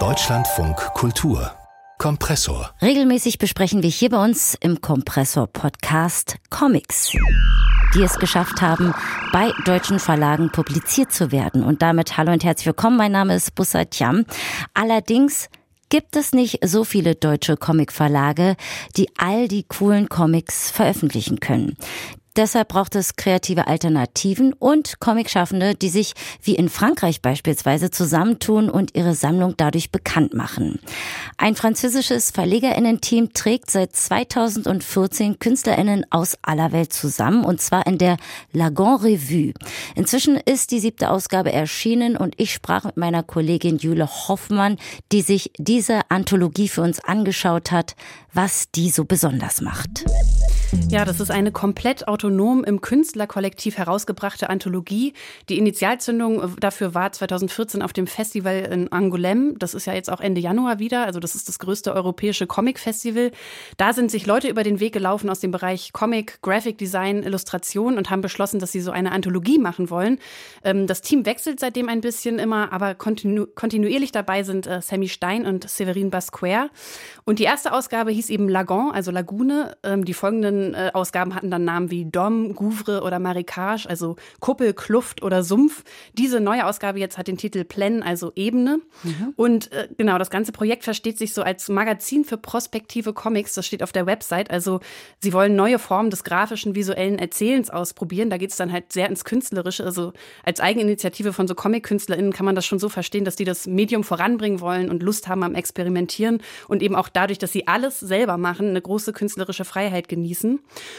Deutschlandfunk Kultur Kompressor. Regelmäßig besprechen wir hier bei uns im Kompressor Podcast Comics, die es geschafft haben, bei deutschen Verlagen publiziert zu werden. Und damit hallo und herzlich willkommen. Mein Name ist Bussard Jam. Allerdings gibt es nicht so viele deutsche Comicverlage, die all die coolen Comics veröffentlichen können. Deshalb braucht es kreative Alternativen und Comicschaffende, die sich wie in Frankreich beispielsweise zusammentun und ihre Sammlung dadurch bekannt machen. Ein französisches Verlegerinnen-Team trägt seit 2014 Künstlerinnen aus aller Welt zusammen und zwar in der Lagon Revue. Inzwischen ist die siebte Ausgabe erschienen und ich sprach mit meiner Kollegin Jule Hoffmann, die sich diese Anthologie für uns angeschaut hat, was die so besonders macht. Ja, das ist eine komplett autonom im Künstlerkollektiv herausgebrachte Anthologie. Die Initialzündung äh, dafür war 2014 auf dem Festival in Angoulême. Das ist ja jetzt auch Ende Januar wieder. Also das ist das größte europäische Comic-Festival. Da sind sich Leute über den Weg gelaufen aus dem Bereich Comic, Graphic Design, Illustration und haben beschlossen, dass sie so eine Anthologie machen wollen. Ähm, das Team wechselt seitdem ein bisschen immer, aber kontinu kontinuierlich dabei sind äh, Sammy Stein und Severin Basquer. Und die erste Ausgabe hieß eben Lagon, also Lagune. Ähm, die folgenden äh, Ausgaben hatten dann Namen wie Dom, Gouvre oder Marikage, also Kuppel, Kluft oder Sumpf. Diese neue Ausgabe jetzt hat den Titel Plen, also Ebene. Mhm. Und äh, genau, das ganze Projekt versteht sich so als Magazin für prospektive Comics. Das steht auf der Website. Also sie wollen neue Formen des grafischen, visuellen Erzählens ausprobieren. Da geht es dann halt sehr ins Künstlerische. Also als Eigeninitiative von so Comic-KünstlerInnen kann man das schon so verstehen, dass die das Medium voranbringen wollen und Lust haben am Experimentieren und eben auch dadurch, dass sie alles selber machen, eine große künstlerische Freiheit genießen.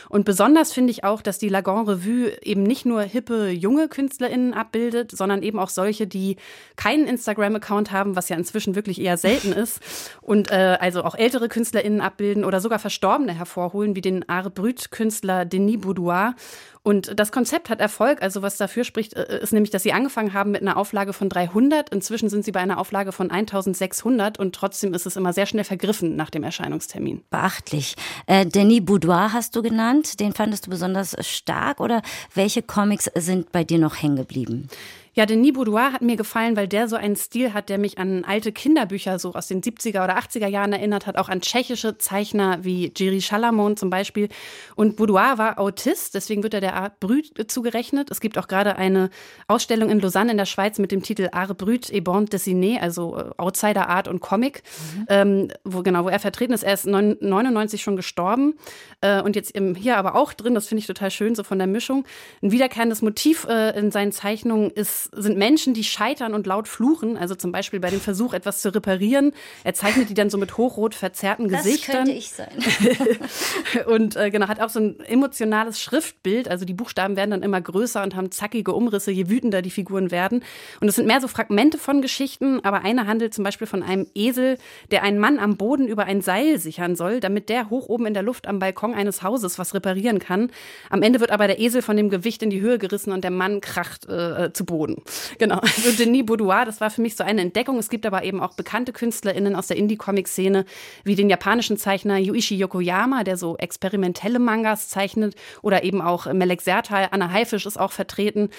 Und besonders finde ich auch, dass die Lagon Revue eben nicht nur hippe, junge KünstlerInnen abbildet, sondern eben auch solche, die keinen Instagram-Account haben, was ja inzwischen wirklich eher selten ist. Und äh, also auch ältere KünstlerInnen abbilden oder sogar Verstorbene hervorholen, wie den Art Brut-Künstler Denis Boudoir. Und das Konzept hat Erfolg. Also was dafür spricht, äh, ist nämlich, dass sie angefangen haben mit einer Auflage von 300. Inzwischen sind sie bei einer Auflage von 1600 und trotzdem ist es immer sehr schnell vergriffen nach dem Erscheinungstermin. Beachtlich. Äh, Denis Boudoir hast du genannt. Den fandest du besonders stark oder welche Comics sind bei dir noch hängen geblieben? Ja, Denis Boudoir hat mir gefallen, weil der so einen Stil hat, der mich an alte Kinderbücher so aus den 70er oder 80er Jahren erinnert hat, auch an tschechische Zeichner wie Jerry Chalamon zum Beispiel. Und Boudoir war Autist, deswegen wird er der Art Brut zugerechnet. Es gibt auch gerade eine Ausstellung in Lausanne in der Schweiz mit dem Titel Art Brut et Bande Dessinée, also äh, Outsider Art und Comic, mhm. ähm, wo genau, wo er vertreten ist. Er ist 99 schon gestorben äh, und jetzt hier aber auch drin, das finde ich total schön, so von der Mischung. Ein wiederkehrendes Motiv äh, in seinen Zeichnungen ist sind Menschen, die scheitern und laut fluchen. Also zum Beispiel bei dem Versuch, etwas zu reparieren. Er zeichnet die dann so mit hochrot verzerrten das Gesichtern. Das könnte ich sein. und äh, genau, hat auch so ein emotionales Schriftbild. Also die Buchstaben werden dann immer größer und haben zackige Umrisse, je wütender die Figuren werden. Und es sind mehr so Fragmente von Geschichten. Aber eine handelt zum Beispiel von einem Esel, der einen Mann am Boden über ein Seil sichern soll, damit der hoch oben in der Luft am Balkon eines Hauses was reparieren kann. Am Ende wird aber der Esel von dem Gewicht in die Höhe gerissen und der Mann kracht äh, zu Boden. Genau. Also Denis Boudoir, das war für mich so eine Entdeckung. Es gibt aber eben auch bekannte KünstlerInnen aus der Indie-Comic-Szene, wie den japanischen Zeichner Yuichi Yokoyama, der so experimentelle Mangas zeichnet, oder eben auch Melek Sertal, Anna Haifisch ist auch vertreten.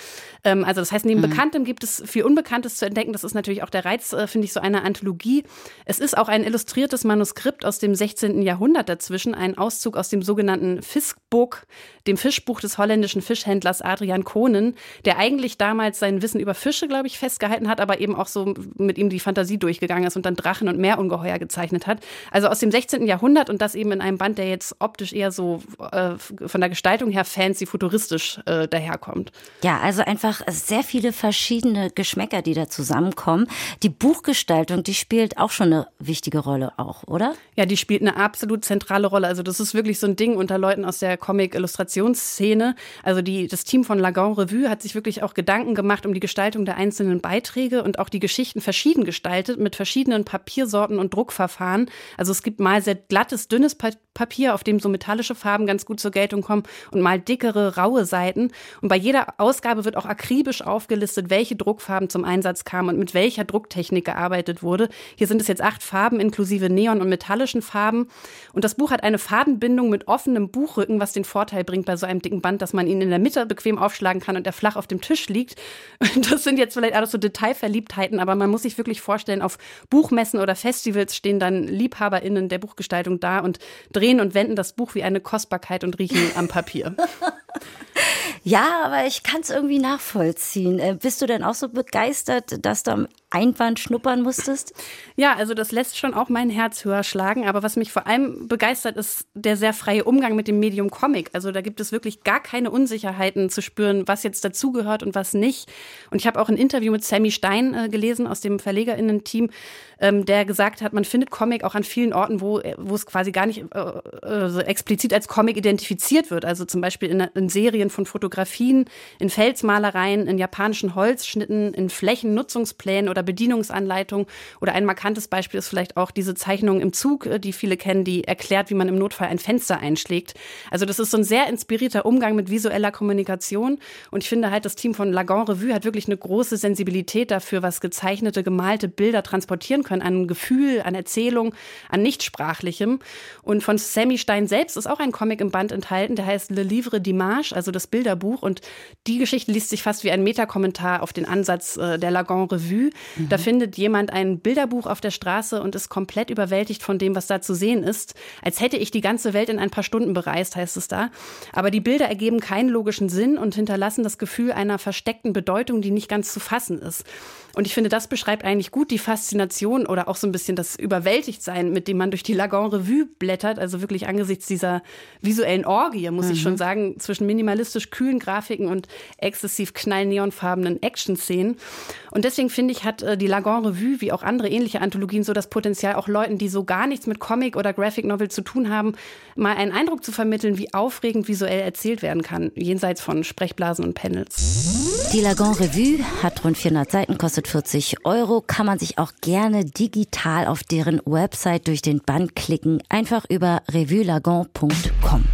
Ähm, also das heißt, neben mhm. Bekanntem gibt es viel Unbekanntes zu entdecken. Das ist natürlich auch der Reiz, äh, finde ich, so einer Anthologie. Es ist auch ein illustriertes Manuskript aus dem 16. Jahrhundert dazwischen, ein Auszug aus dem sogenannten Fiskbuch, dem Fischbuch des holländischen Fischhändlers Adrian Kohnen, der eigentlich damals sein Wissen über Fische, glaube ich, festgehalten hat, aber eben auch so mit ihm die Fantasie durchgegangen ist und dann Drachen und Meerungeheuer gezeichnet hat. Also aus dem 16. Jahrhundert und das eben in einem Band, der jetzt optisch eher so äh, von der Gestaltung her fancy, futuristisch äh, daherkommt. Ja, also einfach sehr viele verschiedene Geschmäcker, die da zusammenkommen. Die Buchgestaltung, die spielt auch schon eine wichtige Rolle auch, oder? Ja, die spielt eine absolut zentrale Rolle. Also das ist wirklich so ein Ding unter Leuten aus der Comic-Illustrationsszene. Also die, das Team von Lagan Revue hat sich wirklich auch Gedanken gemacht um die Gestaltung der einzelnen Beiträge und auch die Geschichten verschieden gestaltet mit verschiedenen Papiersorten und Druckverfahren. Also es gibt mal sehr glattes, dünnes Papier, auf dem so metallische Farben ganz gut zur Geltung kommen und mal dickere, raue Seiten. Und bei jeder Ausgabe wird auch akribisch aufgelistet, welche Druckfarben zum Einsatz kamen und mit welcher Drucktechnik gearbeitet wurde. Hier sind es jetzt acht Farben inklusive Neon- und metallischen Farben. Und das Buch hat eine Fadenbindung mit offenem Buchrücken, was den Vorteil bringt bei so einem dicken Band, dass man ihn in der Mitte bequem aufschlagen kann und er flach auf dem Tisch liegt. Das sind jetzt vielleicht alles so Detailverliebtheiten, aber man muss sich wirklich vorstellen, auf Buchmessen oder Festivals stehen dann LiebhaberInnen der Buchgestaltung da und drehen und wenden das Buch wie eine Kostbarkeit und riechen am Papier. Ja, aber ich kann es irgendwie nachvollziehen. Äh, bist du denn auch so begeistert, dass du am Einband schnuppern musstest? Ja, also das lässt schon auch mein Herz höher schlagen. Aber was mich vor allem begeistert, ist der sehr freie Umgang mit dem Medium Comic. Also da gibt es wirklich gar keine Unsicherheiten zu spüren, was jetzt dazugehört und was nicht. Und ich habe auch ein Interview mit Sammy Stein äh, gelesen aus dem VerlegerInnen-Team, ähm, der gesagt hat, man findet Comic auch an vielen Orten, wo, äh, es quasi gar nicht äh, äh, explizit als Comic identifiziert wird. Also zum Beispiel in, in Serien von Fotografien, in Felsmalereien, in japanischen Holzschnitten, in Flächennutzungsplänen oder Bedienungsanleitungen. Oder ein markantes Beispiel ist vielleicht auch diese Zeichnung im Zug, äh, die viele kennen, die erklärt, wie man im Notfall ein Fenster einschlägt. Also das ist so ein sehr inspirierter Umgang mit visueller Kommunikation. Und ich finde halt, das Team von Lagan Revue hat wirklich eine große Sensibilität dafür, was gezeichnete, gemalte Bilder transportieren können, an Gefühl, an Erzählung, an Nichtsprachlichem. Und von Sammy Stein selbst ist auch ein Comic im Band enthalten, der heißt Le Livre Dimanche, also das Bilderbuch. Und die Geschichte liest sich fast wie ein Metakommentar auf den Ansatz äh, der Lagan Revue. Mhm. Da findet jemand ein Bilderbuch auf der Straße und ist komplett überwältigt von dem, was da zu sehen ist. Als hätte ich die ganze Welt in ein paar Stunden bereist, heißt es da. Aber die Bilder ergeben keinen logischen Sinn und hinterlassen das Gefühl einer versteckten Bedeutung, die nicht ganz zu fassen ist. Und ich finde, das beschreibt eigentlich gut die Faszination oder auch so ein bisschen das Überwältigtsein, mit dem man durch die Lagan Revue blättert. Also wirklich angesichts dieser visuellen Orgie, muss mhm. ich schon sagen, zwischen minimalistisch kühlen Grafiken und exzessiv knallneonfarbenen Action-Szenen. Und deswegen finde ich, hat äh, die Lagan Revue, wie auch andere ähnliche Anthologien, so das Potenzial, auch Leuten, die so gar nichts mit Comic oder Graphic Novel zu tun haben, mal einen Eindruck zu vermitteln, wie aufregend visuell erzählt werden kann, jenseits von Sprechblasen und Panels. Die Lagan Revue hat rund 400 Seiten, kostet 140 Euro kann man sich auch gerne digital auf deren Website durch den Band klicken. Einfach über revuelagon.com.